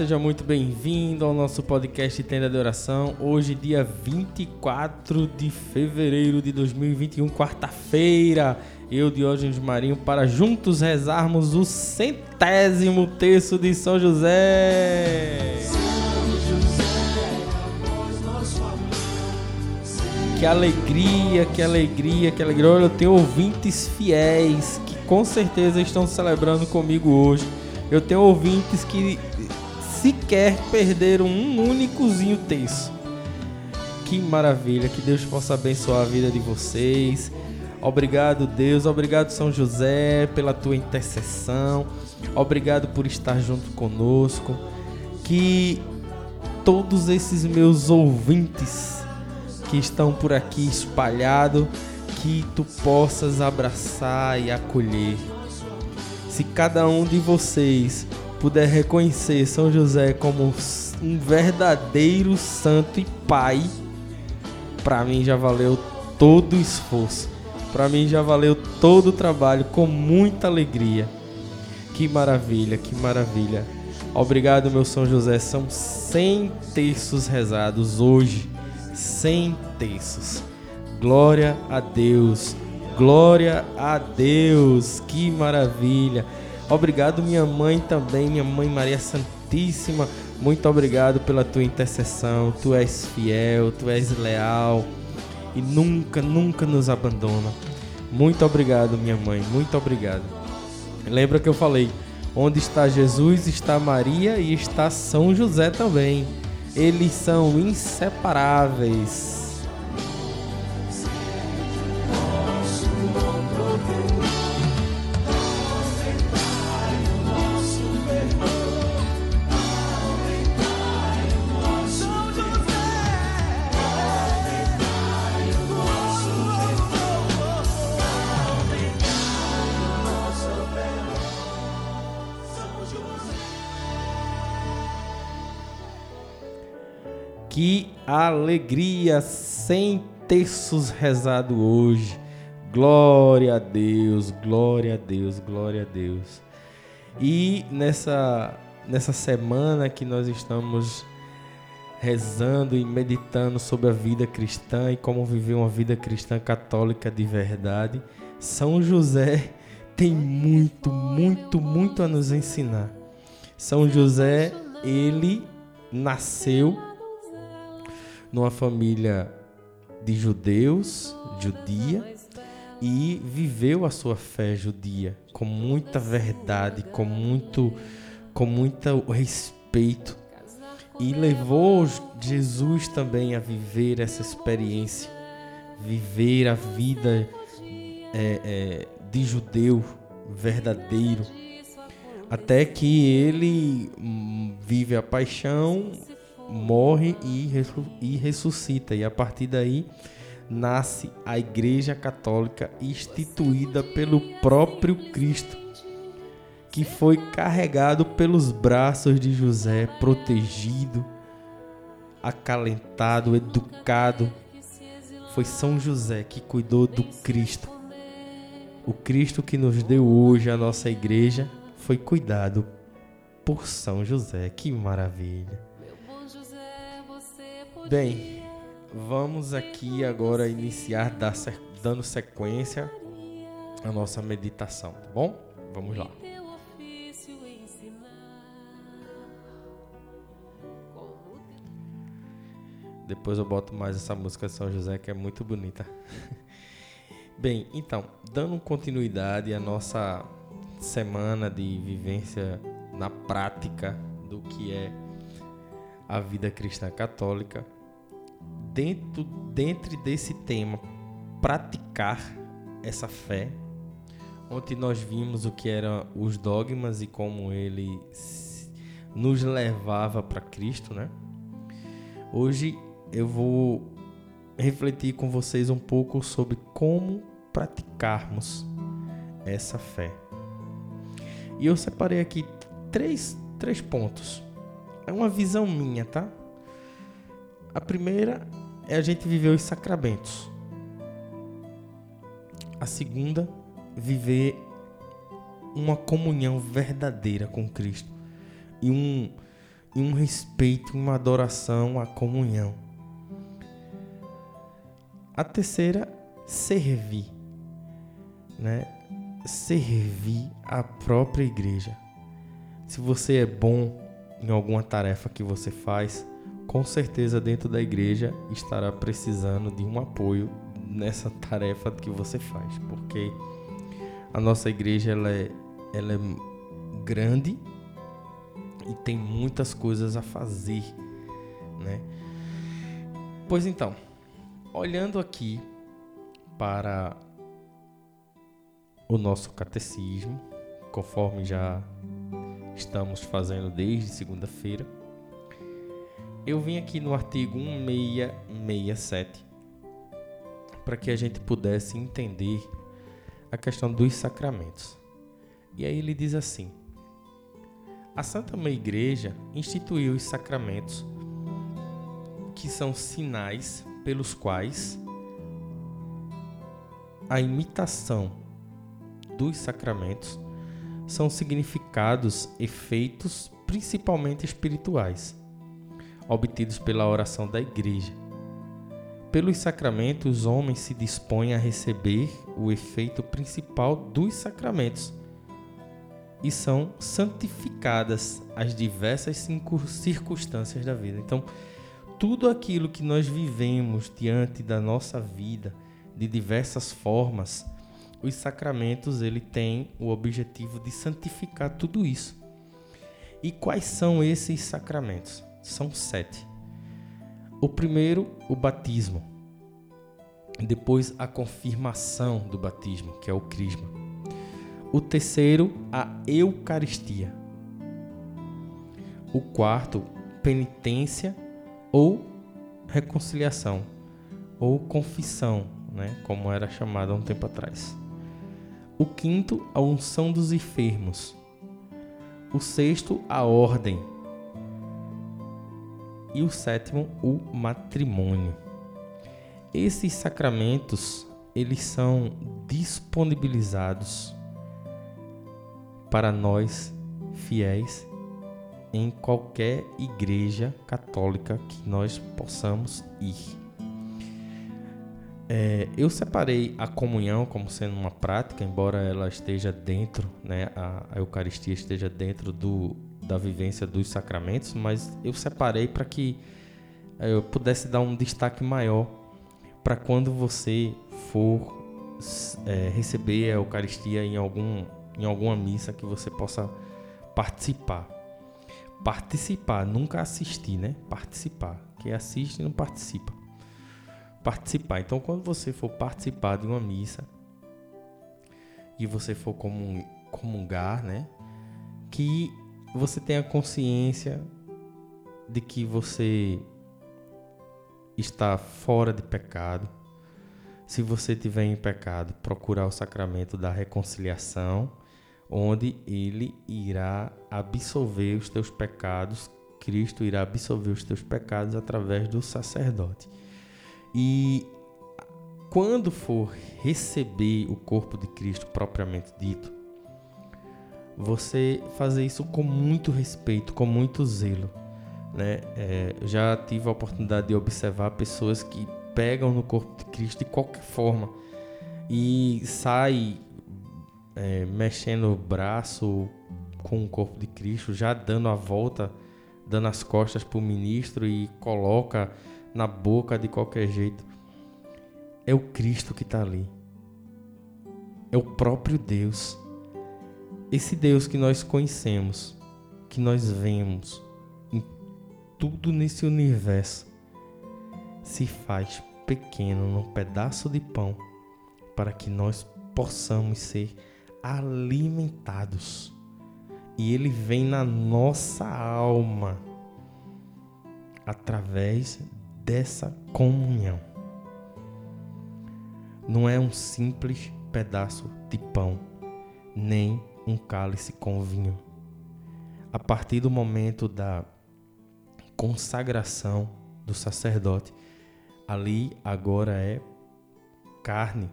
Seja muito bem-vindo ao nosso podcast Tenda de Oração. Hoje, dia 24 de fevereiro de 2021, quarta-feira. Eu, Diógenes Marinho, para juntos rezarmos o centésimo terço de São José. Que alegria, que alegria, que alegria. Olha, eu tenho ouvintes fiéis que com certeza estão celebrando comigo hoje. Eu tenho ouvintes que sequer perderam um únicozinho terço. Que maravilha, que Deus possa abençoar a vida de vocês. Obrigado, Deus. Obrigado, São José, pela tua intercessão. Obrigado por estar junto conosco. Que todos esses meus ouvintes que estão por aqui espalhados, que tu possas abraçar e acolher. Se cada um de vocês puder reconhecer São José como um verdadeiro santo e pai, para mim já valeu todo o esforço. Para mim já valeu todo o trabalho com muita alegria. Que maravilha, que maravilha. Obrigado, meu São José. São 100 terços rezados hoje sem terços. Glória a Deus, glória a Deus, que maravilha. Obrigado, minha mãe também, minha mãe Maria Santíssima. Muito obrigado pela tua intercessão. Tu és fiel, tu és leal e nunca, nunca nos abandona. Muito obrigado, minha mãe, muito obrigado. Lembra que eu falei: onde está Jesus, está Maria e está São José também. Eles são inseparáveis. Alegria sem terços rezado hoje. Glória a Deus, glória a Deus, glória a Deus. E nessa nessa semana que nós estamos rezando e meditando sobre a vida cristã e como viver uma vida cristã católica de verdade, São José tem muito, muito, muito a nos ensinar. São José, ele nasceu numa família de judeus, judia, e viveu a sua fé judia com muita verdade, com muito, com muito respeito. E levou Jesus também a viver essa experiência, viver a vida é, é, de judeu verdadeiro, até que ele hum, vive a paixão morre e ressuscita. E a partir daí nasce a Igreja Católica instituída pelo próprio Cristo, que foi carregado pelos braços de José, protegido, acalentado, educado. Foi São José que cuidou do Cristo. O Cristo que nos deu hoje a nossa igreja foi cuidado por São José. Que maravilha! Bem, vamos aqui agora iniciar dando sequência à nossa meditação, tá bom? Vamos lá. Depois eu boto mais essa música de São José que é muito bonita. Bem, então, dando continuidade à nossa semana de vivência na prática do que é a vida cristã católica, dentro, dentro desse tema, praticar essa fé, onde nós vimos o que eram os dogmas e como ele nos levava para Cristo, né? Hoje eu vou refletir com vocês um pouco sobre como praticarmos essa fé. E eu separei aqui três, três pontos. É uma visão minha, tá? A primeira é a gente viver os sacramentos. A segunda, viver uma comunhão verdadeira com Cristo. e um, e um respeito, uma adoração à comunhão. A terceira, servir. Né? Servir a própria igreja. Se você é bom em alguma tarefa que você faz, com certeza dentro da igreja estará precisando de um apoio nessa tarefa que você faz, porque a nossa igreja ela é, ela é grande e tem muitas coisas a fazer, né? Pois então, olhando aqui para o nosso catecismo, conforme já estamos fazendo desde segunda-feira, eu vim aqui no artigo 1667 para que a gente pudesse entender a questão dos sacramentos. E aí ele diz assim: A Santa Mãe Igreja instituiu os sacramentos, que são sinais pelos quais a imitação dos sacramentos são significados, efeitos principalmente espirituais, obtidos pela oração da Igreja pelos sacramentos, os homens se dispõem a receber o efeito principal dos sacramentos e são santificadas as diversas circunstâncias da vida. Então, tudo aquilo que nós vivemos diante da nossa vida de diversas formas, os sacramentos ele tem o objetivo de santificar tudo isso. E quais são esses sacramentos? São sete. O primeiro, o batismo. Depois, a confirmação do batismo, que é o crisma. O terceiro, a Eucaristia. O quarto, penitência ou reconciliação, ou confissão, né, como era chamado há um tempo atrás. O quinto, a unção dos enfermos. O sexto, a ordem, e o sétimo, o matrimônio. Esses sacramentos, eles são disponibilizados para nós fiéis em qualquer igreja católica que nós possamos ir. É, eu separei a comunhão como sendo uma prática, embora ela esteja dentro, né, a, a Eucaristia esteja dentro do, da vivência dos sacramentos, mas eu separei para que eh, eu pudesse dar um destaque maior para quando você for é, receber a Eucaristia em, algum, em alguma missa que você possa participar. Participar, nunca assistir, né? Participar. Quem assiste não participa. Participar. Então, quando você for participar de uma missa e você for comungar, né? Que você tenha consciência de que você está fora de pecado. Se você tiver em pecado, procurar o sacramento da reconciliação, onde ele irá absolver os teus pecados. Cristo irá absolver os teus pecados através do sacerdote. E quando for receber o corpo de Cristo propriamente dito, você fazer isso com muito respeito, com muito zelo. Né? É, já tive a oportunidade de observar pessoas que pegam no corpo de Cristo de qualquer forma e sai é, mexendo o braço com o corpo de Cristo, já dando a volta, dando as costas para o ministro e coloca na boca de qualquer jeito. É o Cristo que está ali. É o próprio Deus esse Deus que nós conhecemos, que nós vemos em tudo nesse universo, se faz pequeno num pedaço de pão para que nós possamos ser alimentados. E ele vem na nossa alma através dessa comunhão. Não é um simples pedaço de pão, nem um cálice com vinho. A partir do momento da consagração do sacerdote, ali agora é carne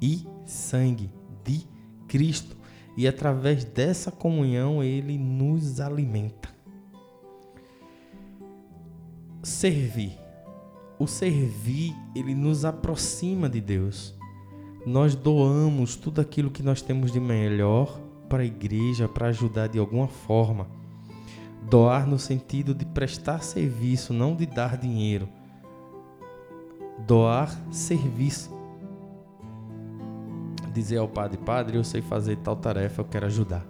e sangue de Cristo. E através dessa comunhão ele nos alimenta. servir. O servir, ele nos aproxima de Deus. Nós doamos tudo aquilo que nós temos de melhor para a igreja, para ajudar de alguma forma. Doar no sentido de prestar serviço, não de dar dinheiro. Doar serviço. Dizer ao padre: Padre, eu sei fazer tal tarefa, eu quero ajudar.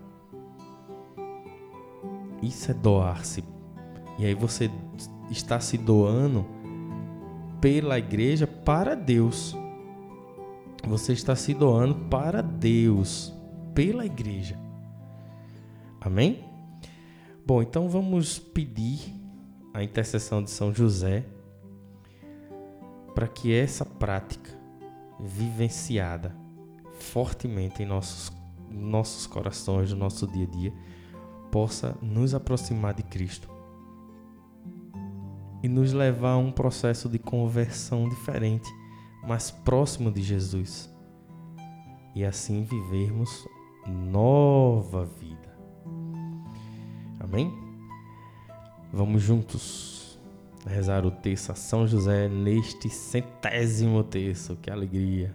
Isso é doar-se. E aí você está se doando pela igreja para Deus. Você está se doando para Deus, pela igreja. Amém? Bom, então vamos pedir a intercessão de São José para que essa prática vivenciada fortemente em nossos, nossos corações, no nosso dia a dia, possa nos aproximar de Cristo e nos levar a um processo de conversão diferente, mais próximo de Jesus. E assim vivermos nova vida. Amém? Vamos juntos rezar o texto a São José neste centésimo texto. Que alegria!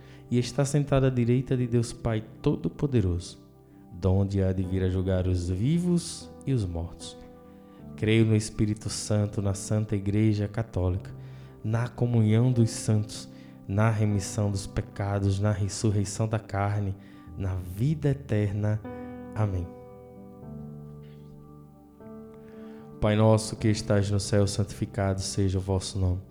e está sentado à direita de Deus Pai Todo-Poderoso, donde há de vir a julgar os vivos e os mortos. Creio no Espírito Santo, na Santa Igreja Católica, na comunhão dos santos, na remissão dos pecados, na ressurreição da carne, na vida eterna. Amém. Pai nosso que estás no céu, santificado seja o vosso nome.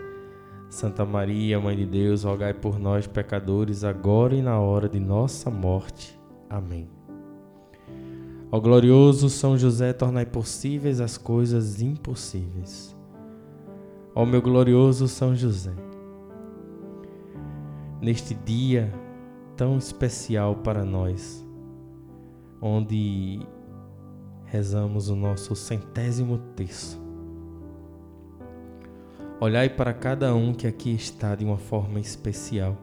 Santa Maria, Mãe de Deus, rogai por nós, pecadores, agora e na hora de nossa morte. Amém. Ó glorioso São José, tornai possíveis as coisas impossíveis. Ó meu glorioso São José, neste dia tão especial para nós, onde rezamos o nosso centésimo terço, Olhai para cada um que aqui está de uma forma especial.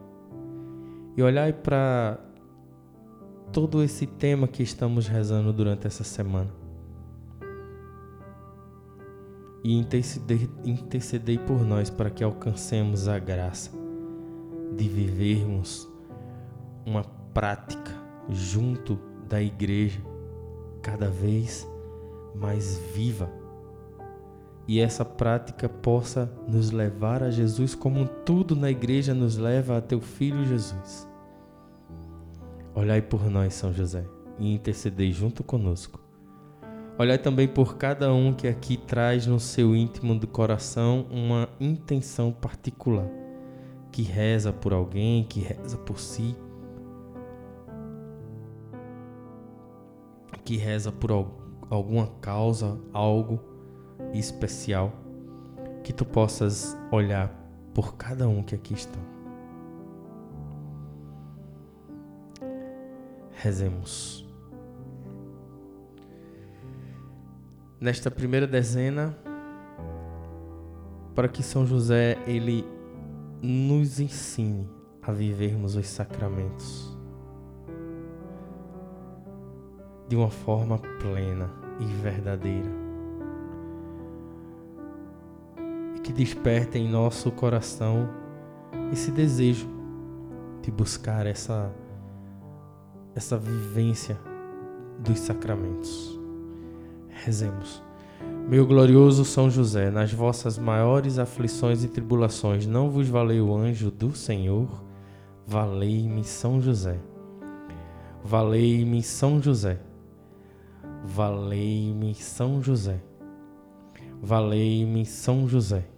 E olhai para todo esse tema que estamos rezando durante essa semana. E intercedei, intercedei por nós para que alcancemos a graça de vivermos uma prática junto da igreja cada vez mais viva e essa prática possa nos levar a Jesus como tudo na igreja nos leva a teu filho Jesus. Olhai por nós, São José, e intercedei junto conosco. Olhai também por cada um que aqui traz no seu íntimo do coração uma intenção particular, que reza por alguém, que reza por si, que reza por alguma causa, algo especial, que tu possas olhar por cada um que aqui estão. Rezemos. Nesta primeira dezena, para que São José ele nos ensine a vivermos os sacramentos de uma forma plena e verdadeira que desperta em nosso coração esse desejo realmente buscar essa essa vivência dos sacramentos. Rezemos. Meu glorioso São José, nas vossas maiores aflições e tribulações, não vos valeu o anjo do Senhor? Valei-me São José. Valei-me São José. Valei-me São José. Valei-me São José.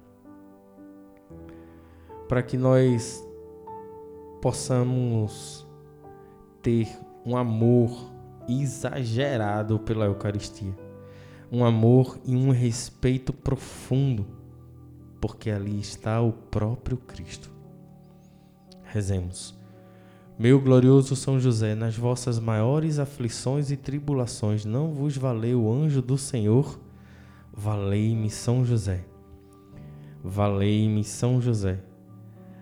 Para que nós possamos ter um amor exagerado pela Eucaristia, um amor e um respeito profundo, porque ali está o próprio Cristo. Rezemos. Meu glorioso São José, nas vossas maiores aflições e tribulações, não vos valeu o anjo do Senhor? Valei-me, São José. Valei-me, São José.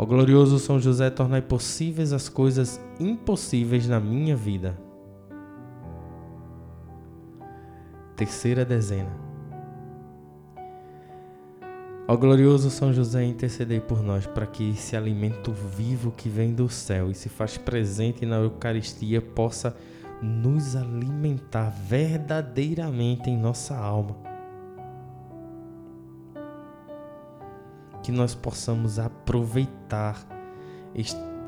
Ó glorioso São José, tornai possíveis as coisas impossíveis na minha vida. Terceira dezena. Ó glorioso São José, intercedei por nós para que esse alimento vivo que vem do céu e se faz presente na Eucaristia possa nos alimentar verdadeiramente em nossa alma. Que nós possamos aproveitar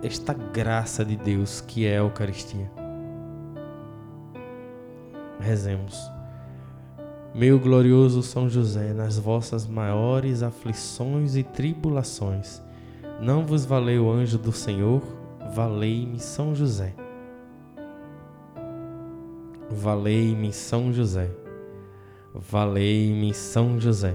esta graça de Deus que é a Eucaristia. Rezemos. Meu glorioso São José, nas vossas maiores aflições e tribulações, não vos valeu o anjo do Senhor? Valei-me São José. Valei-me São José. Valei-me São José.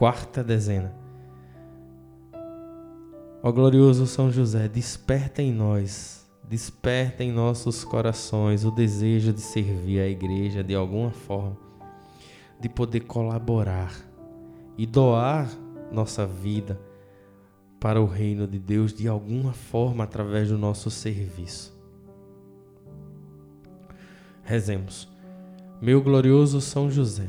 Quarta dezena. Ó glorioso São José, desperta em nós, desperta em nossos corações o desejo de servir a igreja de alguma forma de poder colaborar e doar nossa vida para o reino de Deus de alguma forma através do nosso serviço. Rezemos. Meu glorioso São José,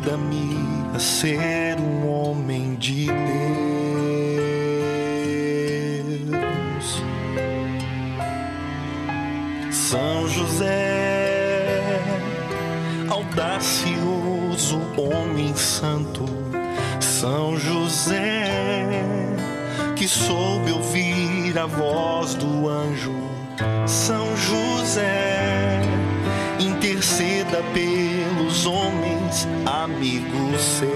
Ajuda-me a ser um homem de Deus. São José, audacioso homem santo, São José, que soube ouvir a voz do anjo, amigos seus.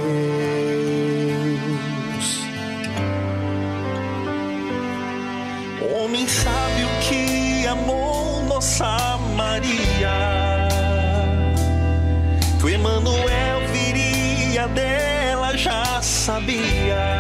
Homem sábio que amou nossa Maria, que Emanuel viria dela já sabia.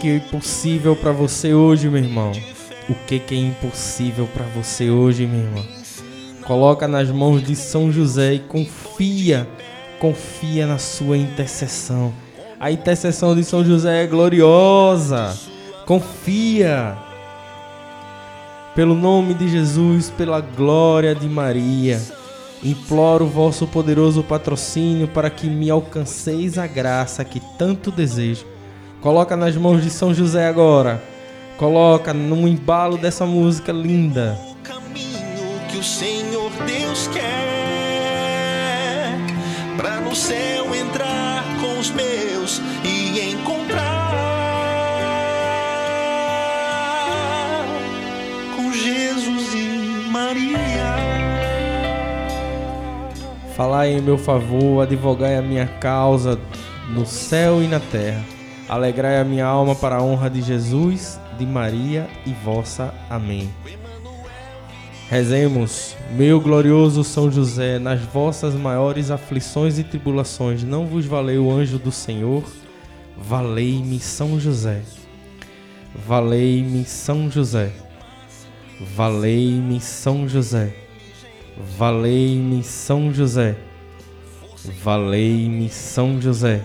Que é impossível pra você hoje, meu irmão? O que que é impossível pra você hoje, meu irmão? Coloca nas mãos de São José e confia, confia na sua intercessão. A intercessão de São José é gloriosa. Confia. Pelo nome de Jesus, pela glória de Maria, imploro o vosso poderoso patrocínio para que me alcanceis a graça que tanto desejo. Coloca nas mãos de São José agora. Coloca no embalo dessa música linda. o caminho que o Senhor Deus quer para no céu entrar com os meus e encontrar com Jesus e Maria. Falai em meu favor, advogai a minha causa no céu e na terra. Alegrai a minha alma para a honra de Jesus, de Maria e vossa. Amém. Rezemos, meu glorioso São José, nas vossas maiores aflições e tribulações, não vos valeu o anjo do Senhor? Valei-me São José. Valei-me São José. Valei-me São José. Valei-me São José. Valei-me São José.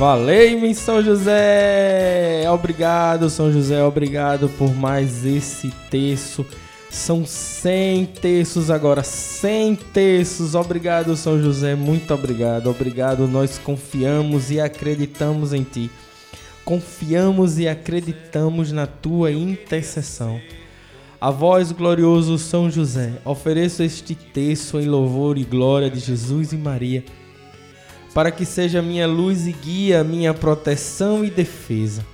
Valei-me, São José! Obrigado, São José, obrigado por mais esse terço São 100 terços agora, 100 terços. Obrigado, São José, muito obrigado. Obrigado, nós confiamos e acreditamos em Ti. Confiamos e acreditamos na Tua intercessão. A vós, glorioso São José, ofereço este terço em louvor e glória de Jesus e Maria, para que seja minha luz e guia, minha proteção e defesa,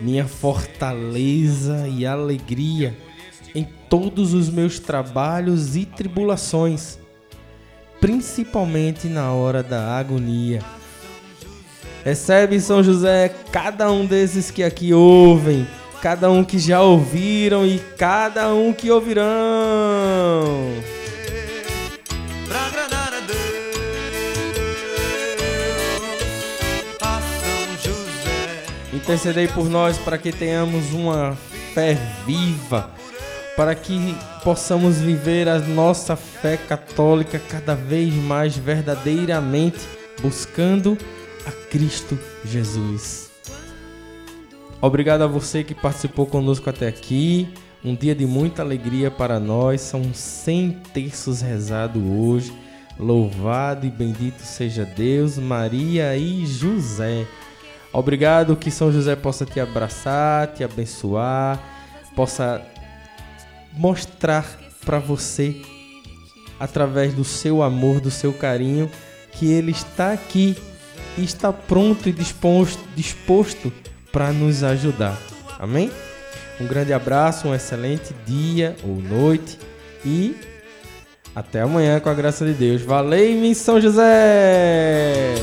minha fortaleza e alegria em todos os meus trabalhos e tribulações, principalmente na hora da agonia. Recebe, São José, cada um desses que aqui ouvem, cada um que já ouviram e cada um que ouvirão. Intercedei por nós para que tenhamos uma fé viva, para que possamos viver a nossa fé católica cada vez mais verdadeiramente, buscando a Cristo Jesus. Obrigado a você que participou conosco até aqui. Um dia de muita alegria para nós. São 100 terços rezados hoje. Louvado e bendito seja Deus, Maria e José. Obrigado que São José possa te abraçar, te abençoar, possa mostrar para você através do seu amor, do seu carinho, que ele está aqui e está pronto e disposto, disposto para nos ajudar. Amém? Um grande abraço, um excelente dia ou noite e até amanhã com a graça de Deus. Valeu, São José!